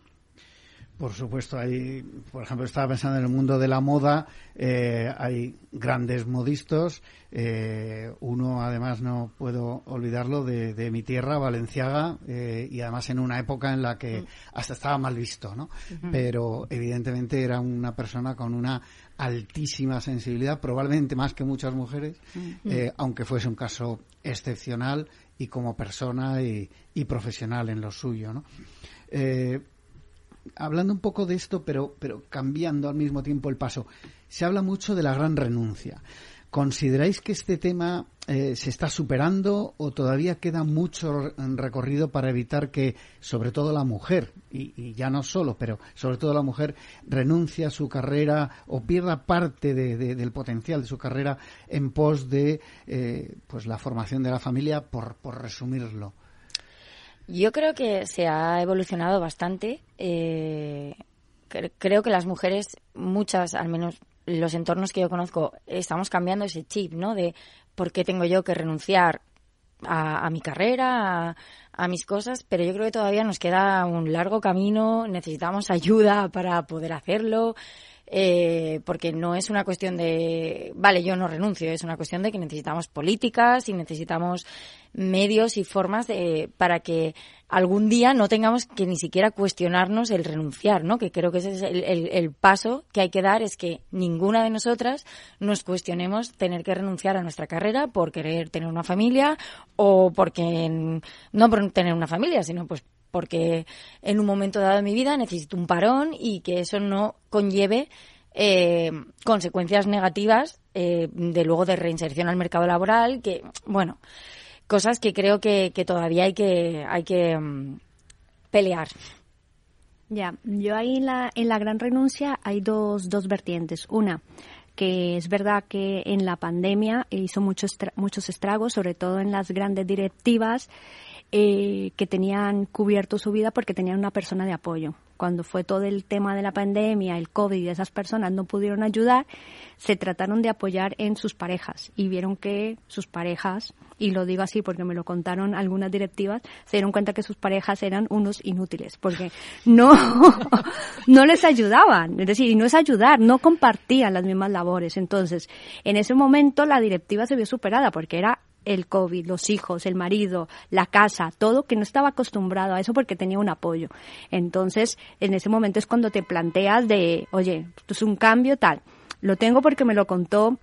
Por supuesto, hay, por ejemplo, estaba pensando en el mundo de la moda, eh, hay grandes modistas. Eh, uno, además, no puedo olvidarlo de, mi tierra, Valenciaga, eh, y además en una época en la que mm. hasta estaba mal visto, ¿no? Pero evidentemente era una persona con una altísima sensibilidad, probablemente más que muchas mujeres, mm. aunque fuese un caso excepcional y como persona y, y profesional en lo suyo, ¿no? Hablando un poco de esto, pero, pero cambiando al mismo tiempo el paso, se habla mucho de la gran renuncia. ¿Consideráis que este tema eh, se está superando o todavía queda mucho recorrido para evitar que, sobre todo la mujer, y, ya no solo, pero sobre todo la mujer, renuncie a su carrera o pierda parte del potencial de su carrera en pos de eh, pues la formación de la familia, por, por resumirlo? Yo creo que se ha evolucionado bastante. Eh, creo que las mujeres, muchas, al menos los entornos que yo conozco, estamos cambiando ese chip, ¿no? De por qué tengo yo que renunciar a, mi carrera, a, a, mis cosas, pero yo creo que todavía nos queda un largo camino, necesitamos ayuda para poder hacerlo eh, porque no es una cuestión de, vale, yo no renuncio, es una cuestión de que necesitamos políticas y necesitamos medios y formas de, para que algún día no tengamos que ni siquiera cuestionarnos el renunciar, ¿no? Que creo que ese es el, el, paso que hay que dar, es que ninguna de nosotras nos cuestionemos tener que renunciar a nuestra carrera por querer tener una familia o porque, no por tener una familia, sino pues porque en un momento dado de mi vida necesito un parón y que eso no conlleve eh, consecuencias negativas eh, de luego de reinserción al mercado laboral, que, bueno, cosas que creo que, todavía hay que, hay que mm, pelear. Ya, yo ahí en la, en la gran renuncia hay dos, dos vertientes. Una, que es verdad que en la pandemia hizo muchos, muchos estragos, sobre todo en las grandes directivas eh, que tenían cubierto su vida porque tenían una persona de apoyo. Cuando fue todo el tema de la pandemia, el COVID y esas personas no pudieron ayudar, se trataron de apoyar en sus parejas y vieron que sus parejas, y lo digo así porque me lo contaron algunas directivas, se dieron cuenta que sus parejas eran unos inútiles porque no, no les ayudaban. Es decir, no es ayudar, no compartían las mismas labores. Entonces, en ese momento la directiva se vio superada porque era el COVID, los hijos, el marido, la casa, todo que no estaba acostumbrado a eso porque tenía un apoyo. Entonces, en ese momento es cuando te planteas de, oye, esto es un cambio tal. Lo tengo porque me lo contó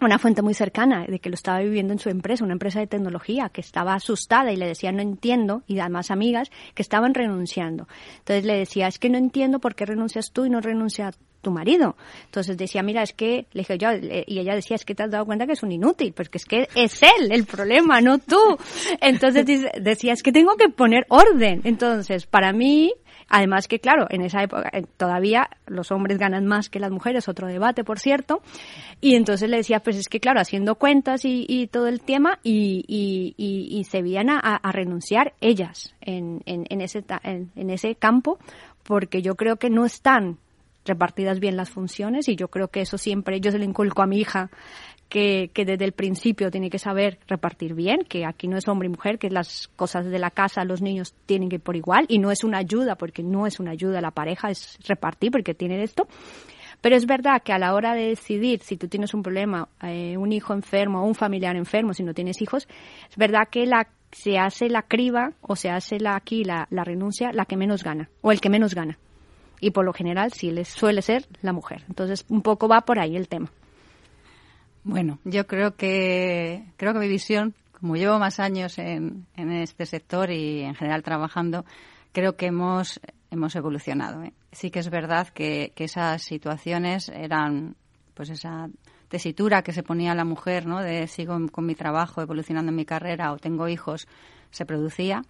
una fuente muy cercana de que lo estaba viviendo en su empresa, una empresa de tecnología, que estaba asustada y le decía no entiendo, y además amigas que estaban renunciando. Entonces le decía, es que no entiendo por qué renuncias tú y no renuncia tu marido. Entonces decía, mira, es que, le dije yo, y ella decía, es que te has dado cuenta que es un inútil, porque es que es él el problema, no tú. Entonces decía, es que tengo que poner orden. Entonces, para mí, Además que, claro, en esa época eh, todavía los hombres ganan más que las mujeres, otro debate, por cierto. Y entonces le decía, pues es que, claro, haciendo cuentas y, todo el tema, y, y, se veían a, renunciar ellas en, en ese, en ese campo, porque yo creo que no están repartidas bien las funciones y yo creo que eso siempre yo se lo inculco a mi hija que, que, desde el principio tiene que saber repartir bien, que aquí no es hombre y mujer, que las cosas de la casa, los niños tienen que ir por igual y no es una ayuda, porque no es una ayuda, la pareja es repartir porque tienen esto. Pero es verdad que a la hora de decidir si tú tienes un problema, eh, un hijo enfermo o un familiar enfermo, si no tienes hijos, es verdad que la, se hace la criba o se hace la, aquí la, la renuncia la que menos gana o el que menos gana. Y por lo general sí les suele ser la mujer. Entonces un poco va por ahí el tema. Bueno, yo creo que creo que mi visión, como llevo más años en, en este sector y en general trabajando, creo que hemos hemos evolucionado. ¿eh? Sí que es verdad que, que, esas situaciones eran, pues esa tesitura que se ponía la mujer, ¿no? De sigo con mi trabajo, evolucionando en mi carrera o tengo hijos, se producía.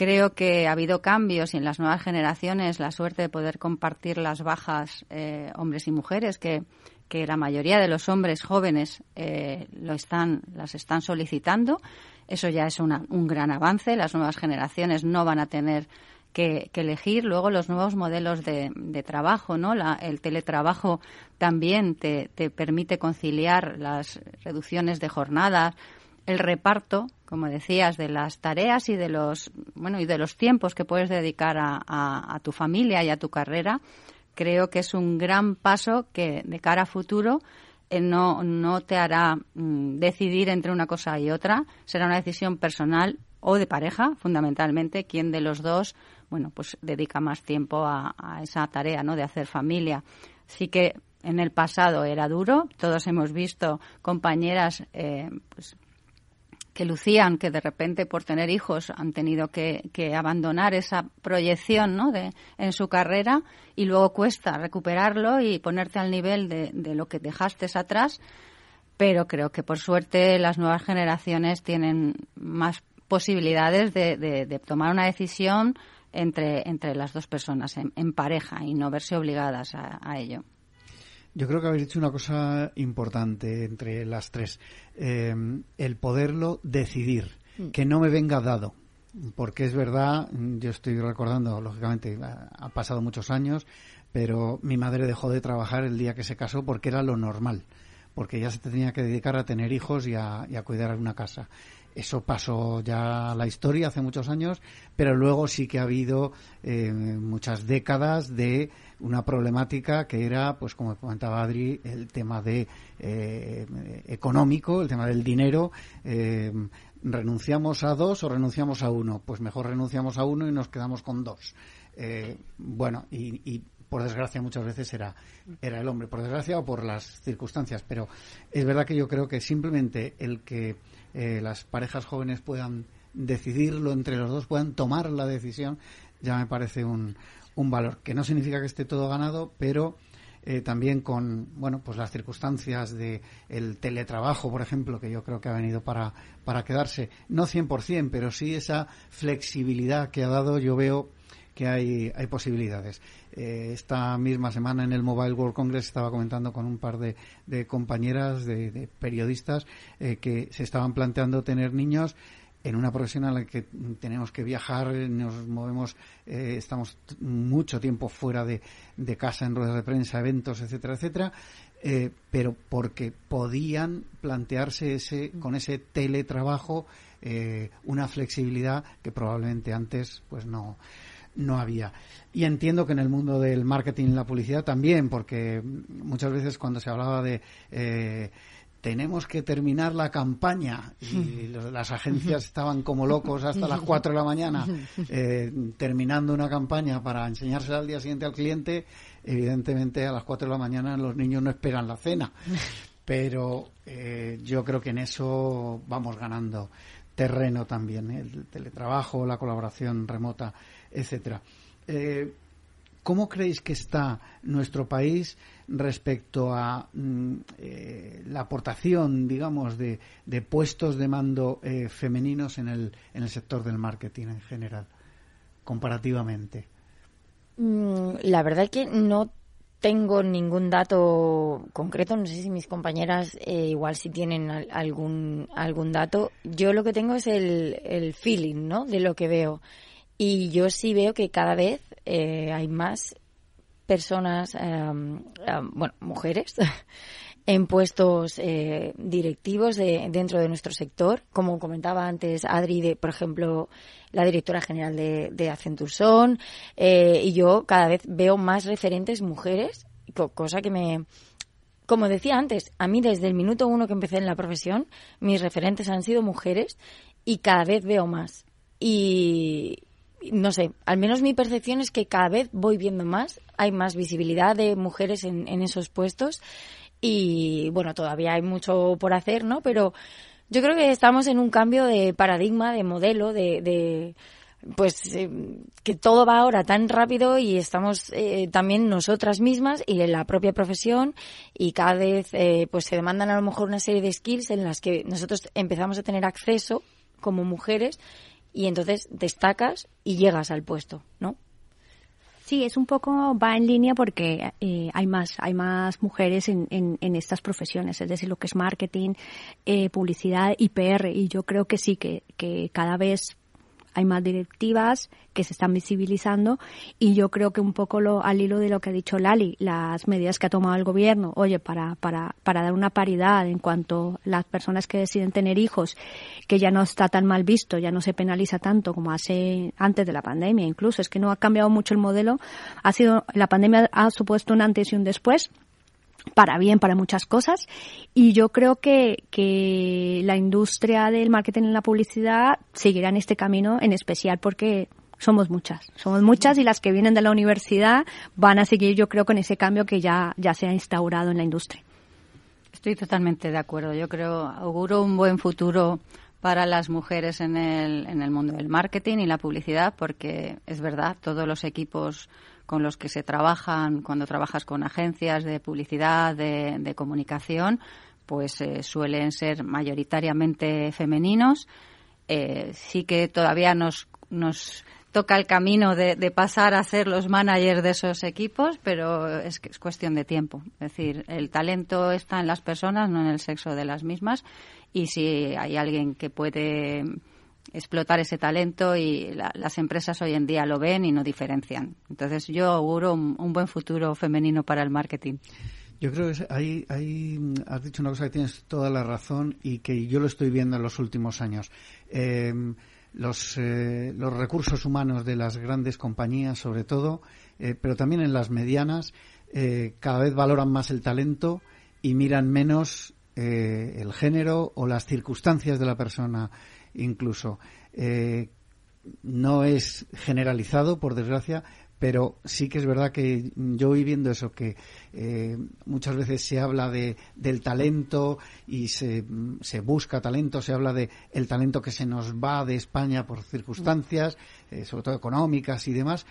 Creo que ha habido cambios y en las nuevas generaciones la suerte de poder compartir las bajas eh, hombres y mujeres que, que la mayoría de los hombres jóvenes eh, lo están, las están solicitando. Eso ya es una, un gran avance. Las nuevas generaciones no van a tener que, elegir luego los nuevos modelos de, trabajo, ¿no? La, el teletrabajo también te, te, permite conciliar las reducciones de jornadas, el reparto, como decías, de las tareas y de los bueno y de los tiempos que puedes dedicar a, tu familia y a tu carrera. Creo que es un gran paso que de cara a futuro eh, no, no te hará mm, decidir entre una cosa y otra. Será una decisión personal o de pareja, fundamentalmente, quién de los dos bueno, pues dedica más tiempo a, a esa tarea, ¿no? De hacer familia. Sí que en el pasado era duro. Todos hemos visto compañeras, eh, pues, que lucían que de repente por tener hijos han tenido que, abandonar esa proyección ¿no? de, en su carrera y luego cuesta recuperarlo y ponerte al nivel de, lo que dejaste atrás. Pero creo que por suerte las nuevas generaciones tienen más posibilidades de, de, tomar una decisión entre, entre las dos personas en, pareja y no verse obligadas a, ello. Yo creo que habéis dicho una cosa importante entre las tres, eh, el poderlo decidir, mm. que no me venga dado, porque es verdad, yo estoy recordando, lógicamente, ha pasado muchos años, pero mi madre dejó de trabajar el día que se casó porque era lo normal, porque ya se tenía que dedicar a tener hijos y a, y a cuidar una casa. Eso pasó ya a la historia hace muchos años, pero luego sí que ha habido eh, muchas décadas de una problemática que era, pues como comentaba Adri, el tema de eh, económico, el tema del dinero. Eh, ¿Renunciamos a dos o renunciamos a uno? Pues mejor renunciamos a uno y nos quedamos con dos. Eh, bueno, y, y por desgracia muchas veces era, era el hombre, por desgracia o por las circunstancias, pero es verdad que yo creo que simplemente el que eh, las parejas jóvenes puedan decidirlo entre los dos, puedan tomar la decisión, ya me parece un, un valor, que no significa que esté todo ganado, pero eh, también con bueno pues las circunstancias de el teletrabajo por ejemplo que yo creo que ha venido para para quedarse no 100% pero sí esa flexibilidad que ha dado yo veo que hay, hay posibilidades. Eh, esta misma semana en el Mobile World Congress estaba comentando con un par de, de compañeras, de, de periodistas, eh, que se estaban planteando tener niños en una profesión en la que tenemos que viajar, nos movemos, eh, estamos mucho tiempo fuera de, de, casa en ruedas de prensa, eventos, etcétera, etcétera, eh, pero porque podían plantearse ese, con ese teletrabajo eh, una flexibilidad que probablemente antes pues no, no había. Y entiendo que en el mundo del marketing y la publicidad también, porque muchas veces cuando se hablaba de eh, tenemos que terminar la campaña y las agencias estaban como locos hasta las 4 de la mañana eh, terminando una campaña para enseñársela al día siguiente al cliente, evidentemente a las 4 de la mañana los niños no esperan la cena. Pero eh, yo creo que en eso vamos ganando terreno también, ¿eh? el teletrabajo, la colaboración remota, etcétera. ¿Cómo creéis que está nuestro país respecto a mm, eh, la aportación, digamos, de, de, puestos de mando eh, femeninos en el, en el sector del marketing en general, comparativamente? Mm, la verdad es que no tengo ningún dato concreto, no sé si mis compañeras eh, igual si tienen al, algún, algún dato. Yo lo que tengo es el, el feeling, ¿no? De lo que veo. Y yo sí veo que cada vez eh, hay más personas, eh, eh, bueno, mujeres, en puestos eh, directivos de, dentro de nuestro sector, como comentaba antes Adri, de, por ejemplo, la directora general de, de Accenture eh, y yo cada vez veo más referentes mujeres, cosa que me, como decía antes, a mí desde el minuto uno que empecé en la profesión, mis referentes han sido mujeres y cada vez veo más. Y no sé, al menos mi percepción es que cada vez voy viendo más, hay más visibilidad de mujeres en, en esos puestos y bueno, todavía hay mucho por hacer, ¿no? Pero yo creo que estamos en un cambio de paradigma, de modelo, de, de pues eh, que todo va ahora tan rápido y estamos eh, también nosotras mismas y en la propia profesión y cada vez eh, pues se demandan a lo mejor una serie de skills en las que nosotros empezamos a tener acceso como mujeres y entonces destacas y llegas al puesto, ¿no? Sí, es un poco, va en línea porque eh, hay más, hay más mujeres en, en, estas profesiones, es decir, lo que es marketing, eh, publicidad y PR. Y yo creo que sí, que, que cada vez hay más directivas que se están visibilizando y yo creo que un poco lo, al hilo de lo que ha dicho Lali, las medidas que ha tomado el gobierno, oye, para, para, para dar una paridad en cuanto a las personas que deciden tener hijos, que ya no está tan mal visto, ya no se penaliza tanto como hace antes de la pandemia, incluso es que no ha cambiado mucho el modelo, ha sido, la pandemia ha supuesto un antes y un después, para bien, para muchas cosas. Y yo creo que, que la industria del marketing y la publicidad seguirá en este camino, en especial porque somos muchas, somos muchas y las que vienen de la universidad van a seguir, yo creo, con ese cambio que ya, ya se ha instaurado en la industria. Estoy totalmente de acuerdo. Yo creo, auguro un buen futuro para las mujeres en el, en el mundo del marketing y la publicidad, porque es verdad, todos los equipos con los que se trabajan cuando trabajas con agencias de publicidad, de, comunicación, pues eh, suelen ser mayoritariamente femeninos. Eh, sí que todavía nos, nos toca el camino de, pasar a ser los managers de esos equipos, pero es, es cuestión de tiempo. Es decir, el talento está en las personas, no en el sexo de las mismas, y si hay alguien que puede explotar ese talento y las empresas hoy en día lo ven y no diferencian. Entonces yo auguro un, buen futuro femenino para el marketing. Yo creo que hay, hay, has dicho una cosa que tienes toda la razón y que yo lo estoy viendo en los últimos años. Eh, los, eh, los recursos humanos de las grandes compañías, sobre todo, eh, pero también en las medianas, cada vez valoran más el talento y miran menos el género o las circunstancias de la persona incluso. Eh, no es generalizado, por desgracia, pero sí que es verdad que yo voy viendo eso, que eh, muchas veces se habla de, del talento y se, se, busca talento, se habla de el talento que se nos va de España por circunstancias, eh, sobre todo económicas y demás,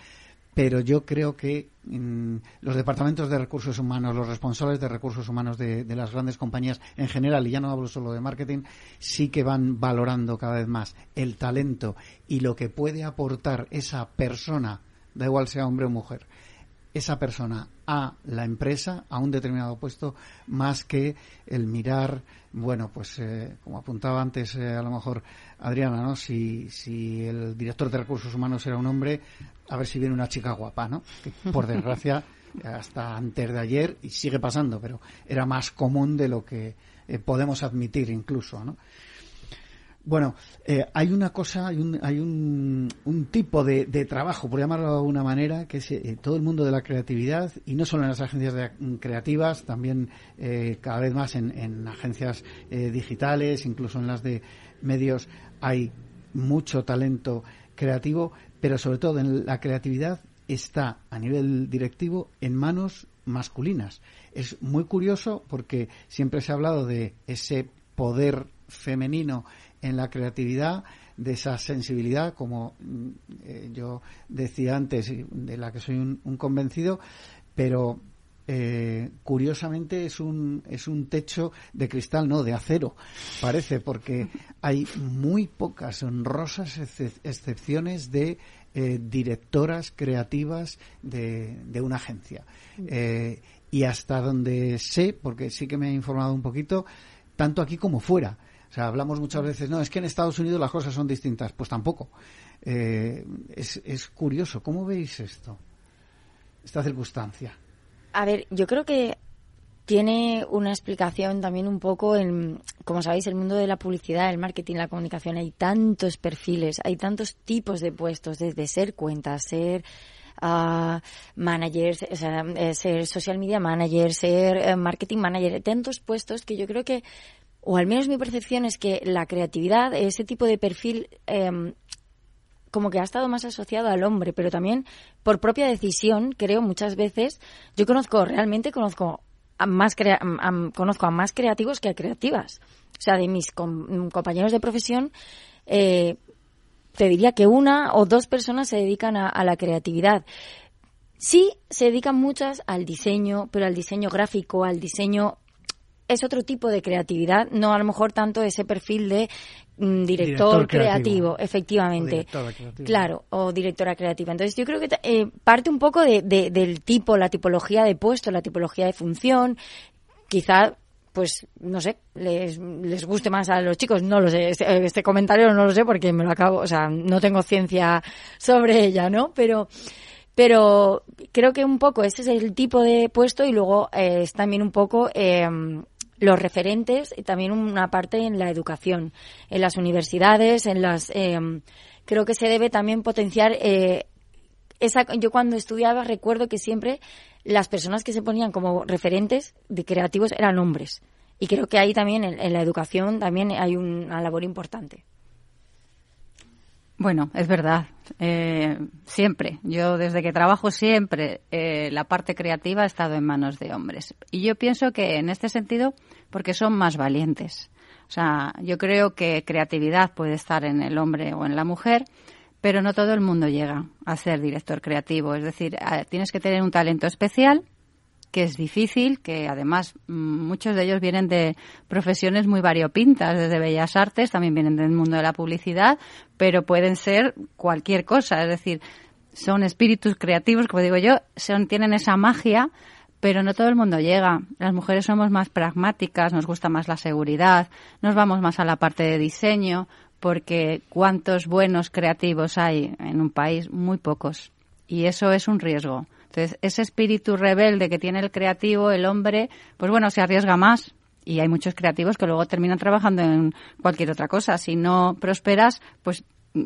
pero yo creo que mm, los departamentos de recursos humanos, los responsables de recursos humanos de, las grandes compañías en general, y ya no hablo solo de marketing, sí que van valorando cada vez más el talento y lo que puede aportar esa persona, da igual sea hombre o mujer, esa persona a la empresa, a un determinado puesto, más que el mirar, bueno, pues eh, como apuntaba antes eh, a lo mejor Adriana, ¿no? Si, si el director de recursos humanos era un hombre, a ver si viene una chica guapa, ¿no? por desgracia, hasta antes de ayer, y sigue pasando, pero era más común de lo que eh, podemos admitir incluso, ¿no? Bueno, eh, hay una cosa, hay un, hay un, un tipo de, de, trabajo, por llamarlo de alguna manera, que es eh, todo el mundo de la creatividad, y no solo en las agencias mm, creativas, también eh, cada vez más en, en agencias digitales, incluso en las de medios, hay mucho talento creativo, pero sobre todo en la creatividad está a nivel directivo en manos masculinas. Es muy curioso porque siempre se ha hablado de ese poder femenino en la creatividad, de esa sensibilidad, como mm, eh, yo decía antes, de la que soy un, convencido, pero eh, curiosamente es un, es un techo de cristal, no, de acero, parece, porque hay muy pocas honrosas excepciones de eh, directoras creativas de, de una agencia. y hasta donde sé, porque sí que me he informado un poquito, tanto aquí como fuera. O sea, hablamos muchas veces, no, es que en Estados Unidos las cosas son distintas. Pues tampoco. Eh, es, es curioso. ¿Cómo veis esto? Esta circunstancia. A ver, yo creo que tiene una explicación también un poco en, como sabéis, el mundo de la publicidad, el marketing, la comunicación, hay tantos perfiles, hay tantos tipos de puestos, desde ser cuentas, ser uh, manager, o sea, eh, ser social media manager, ser eh, marketing manager, tantos puestos que yo creo que, o al menos mi percepción es que la creatividad, ese tipo de perfil, eh, como que ha estado más asociado al hombre, pero también por propia decisión, creo muchas veces, yo conozco, realmente conozco a más, conozco a más creativos que a creativas. O sea, de mis compañeros de profesión, eh, te diría que una o dos personas se dedican a, la creatividad. Sí, se dedican muchas al diseño, pero al diseño gráfico, al diseño es otro tipo de creatividad, no a lo mejor tanto ese perfil de mm, director, creativo, efectivamente. Claro, o directora creativa. Entonces yo creo que eh, parte un poco de, del tipo, la tipología de puesto, la tipología de función. Quizá pues no sé, les, les guste más a los chicos, no lo sé, este, este, comentario no lo sé porque me lo acabo, o sea, no tengo ciencia sobre ella, ¿no? Pero pero creo que un poco ese es el tipo de puesto y luego eh, es también un poco eh, los referentes y también una parte en la educación, en las universidades, en las em, creo que se debe también potenciar eh, esa yo cuando estudiaba recuerdo que siempre las personas que se ponían como referentes de creativos eran hombres y creo que ahí también en la educación también hay una labor importante. Bueno, es verdad. Eh, siempre. Yo desde que trabajo siempre eh, la parte creativa ha estado en manos de hombres. Y yo pienso que en este sentido, porque son más valientes. O sea, yo creo que creatividad puede estar en el hombre o en la mujer, pero no todo el mundo llega a ser director creativo. Es decir, tienes que tener un talento especial que es difícil, que además mm, muchos de ellos vienen de profesiones muy variopintas, desde bellas artes, también vienen del mundo de la publicidad, pero pueden ser cualquier cosa, es decir, son espíritus creativos, como digo yo, son, tienen esa magia, pero no todo el mundo llega. Las mujeres somos más pragmáticas, nos gusta más la seguridad, nos vamos más a la parte de diseño, porque cuántos buenos creativos hay en un país, muy pocos. Y eso es un riesgo. Entonces, ese espíritu rebelde que tiene el creativo, el hombre, pues bueno, se arriesga más. Y hay muchos creativos que luego terminan trabajando en cualquier otra cosa. Si no prosperas, pues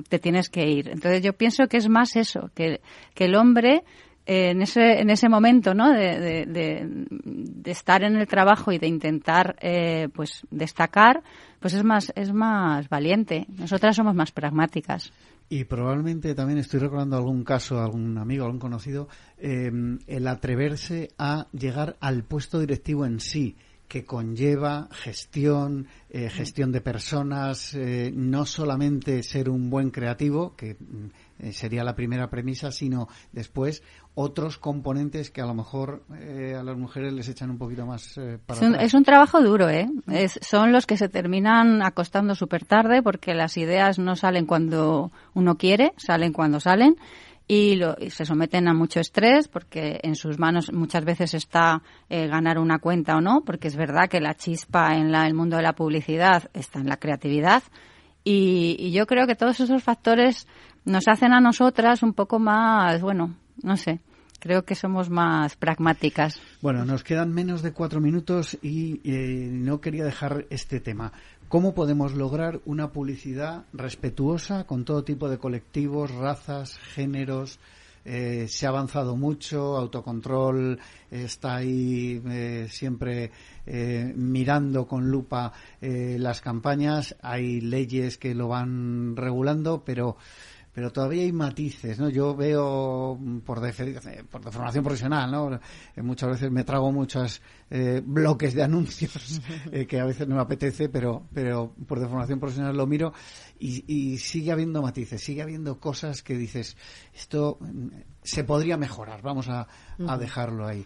te tienes que ir. Entonces, yo pienso que es más eso, que, que el hombre en ese en ese momento no de, de, estar en el trabajo y de intentar eh, pues destacar pues es más es más valiente. Nosotras somos más pragmáticas. Y probablemente también estoy recordando algún caso, algún amigo, algún conocido, em, el atreverse a llegar al puesto directivo en sí, que conlleva gestión, eh, gestión de personas, eh, no solamente ser un buen creativo, que mm, sería la primera premisa, sino después otros componentes que a lo mejor eh, a las mujeres les echan un poquito más eh, para es un, es un, trabajo duro, ¿eh? son los que se terminan acostando súper tarde porque las ideas no salen cuando uno quiere, salen cuando salen y, lo, se someten a mucho estrés porque en sus manos muchas veces está eh, ganar una cuenta o no, porque es verdad que la chispa en la, el mundo de la publicidad está en la creatividad y, y yo creo que todos esos factores nos hacen a nosotras un poco más, bueno, no sé, creo que somos más pragmáticas. Bueno, nos quedan menos de cuatro minutos y eh, no quería dejar este tema. ¿Cómo podemos lograr una publicidad respetuosa con todo tipo de colectivos, razas, géneros? Eh, se ha avanzado mucho, autocontrol está ahí eh, siempre mirando con lupa las campañas, hay leyes que lo van regulando, pero pero todavía hay matices, ¿no? Yo veo mm, por, por deformación profesional, ¿no? Eh, muchas veces me trago muchos eh, bloques de anuncios eh, que a veces no me apetece, pero, pero por deformación profesional lo miro y, sigue habiendo matices, sigue habiendo cosas que dices, esto mm, se podría mejorar, vamos a, dejarlo ahí.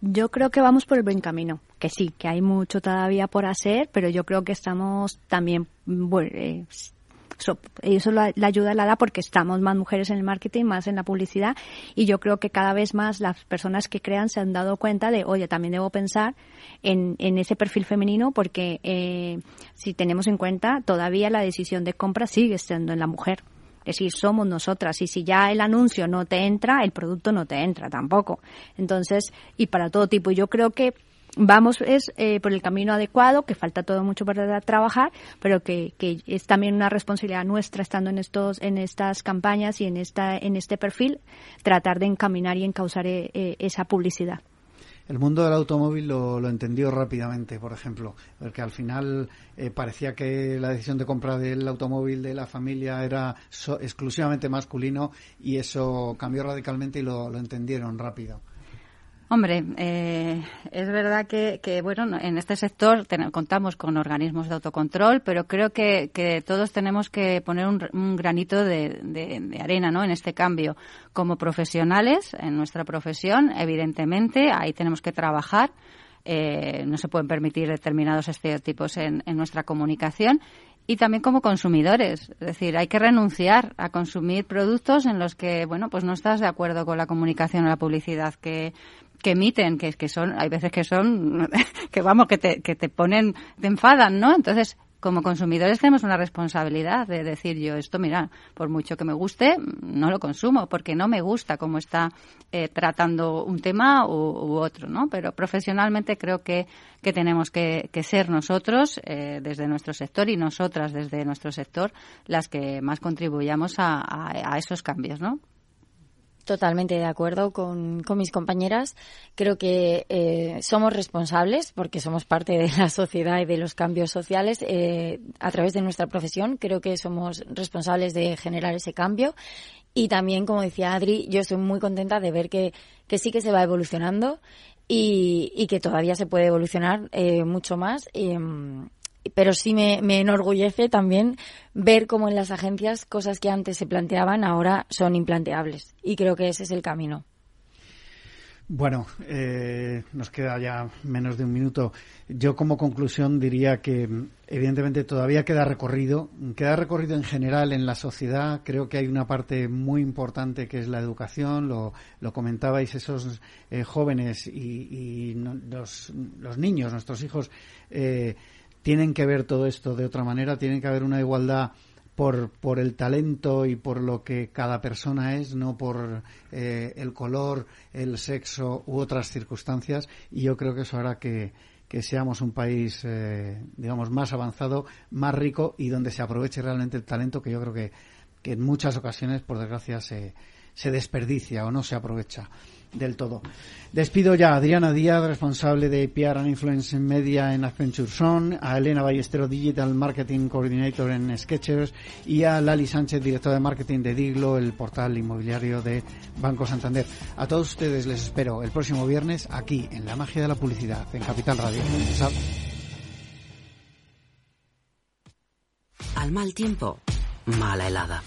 Yo creo que vamos por el buen camino, que sí, que hay mucho todavía por hacer, pero yo creo que estamos también bueno, eso la, ayuda la da porque estamos más mujeres en el marketing, más en la publicidad y yo creo que cada vez más las personas que crean se han dado cuenta de, oye, también debo pensar en, en ese perfil femenino porque eh, si tenemos en cuenta todavía la decisión de compra sigue siendo en la mujer. Es decir, somos nosotras y si ya el anuncio no te entra, el producto no te entra tampoco. Entonces, y para todo tipo, yo creo que vamos es eh, por el camino adecuado, que falta todo mucho para trabajar, pero que, que es también una responsabilidad nuestra estando en estos, en estas campañas y en esta, en este perfil, tratar de encaminar y encauzar eh, eh, esa publicidad. El mundo del automóvil lo, lo, entendió rápidamente, por ejemplo, porque al final parecía que la decisión de compra del automóvil de la familia era exclusivamente masculino y eso cambió radicalmente y lo, lo entendieron rápido. Hombre, eh, es verdad que, bueno, en este sector contamos con organismos de autocontrol, pero creo que, todos tenemos que poner un, granito de, arena, ¿no? En este cambio, como profesionales, en nuestra profesión, evidentemente, ahí tenemos que trabajar. Eh, no se pueden permitir determinados estereotipos en, en nuestra comunicación y también como consumidores. Es decir, hay que renunciar a consumir productos en los que, bueno, pues no estás de acuerdo con la comunicación o la publicidad que, que emiten, que, que son, hay veces que son, que vamos, que te, que te ponen, te enfadan, ¿no? Entonces, como consumidores tenemos una responsabilidad de decir yo esto, mira, por mucho que me guste, no lo consumo porque no me gusta cómo está eh, tratando un tema u, otro, ¿no? Pero profesionalmente creo que, que tenemos que, ser nosotros, eh, desde nuestro sector y nosotras desde nuestro sector, las que más contribuyamos a, a esos cambios, ¿no? Totalmente de acuerdo con, mis compañeras. Creo que eh, somos responsables porque somos parte de la sociedad y de los cambios sociales eh, a través de nuestra profesión. Creo que somos responsables de generar ese cambio. Y también, como decía Adri, yo estoy muy contenta de ver que, que sí que se va evolucionando y, y que todavía se puede evolucionar eh, mucho más. Em, pero sí me, enorgullece también ver cómo en las agencias cosas que antes se planteaban ahora son implanteables. Y creo que ese es el camino. Bueno, eh, nos queda ya menos de un minuto. Yo como conclusión diría que evidentemente todavía queda recorrido. Queda recorrido en general en la sociedad. Creo que hay una parte muy importante que es la educación. Lo, lo comentabais esos eh, jóvenes y, los, los, niños, nuestros hijos. Eh, tienen que ver todo esto de otra manera, tiene que haber una igualdad por, por el talento y por lo que cada persona es, no por eh, el color, el sexo u otras circunstancias. Y yo creo que eso hará que, que seamos un país, eh, digamos, más avanzado, más rico y donde se aproveche realmente el talento que yo creo que, que en muchas ocasiones, por desgracia, se, se desperdicia o no se aprovecha del todo. Despido ya a Adriana Díaz, responsable de PR and Influence Media en Accenture Son, a Elena Ballestero, Digital Marketing Coordinator en Sketchers y a Lali Sánchez, directora de marketing de Diglo, el portal inmobiliario de Banco Santander. A todos ustedes les espero el próximo viernes aquí en La Magia de la Publicidad, en Capital Radio. Al mal tiempo, mala helada.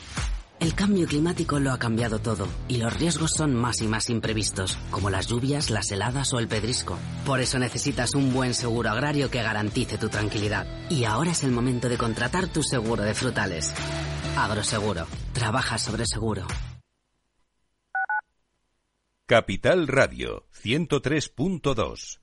El cambio climático lo ha cambiado todo y los riesgos son más y más imprevistos, como las lluvias, las heladas o el pedrisco. Por eso necesitas un buen seguro agrario que garantice tu tranquilidad. Y ahora es el momento de contratar tu seguro de frutales. Agroseguro. Trabaja sobre seguro. Capital Radio 103.2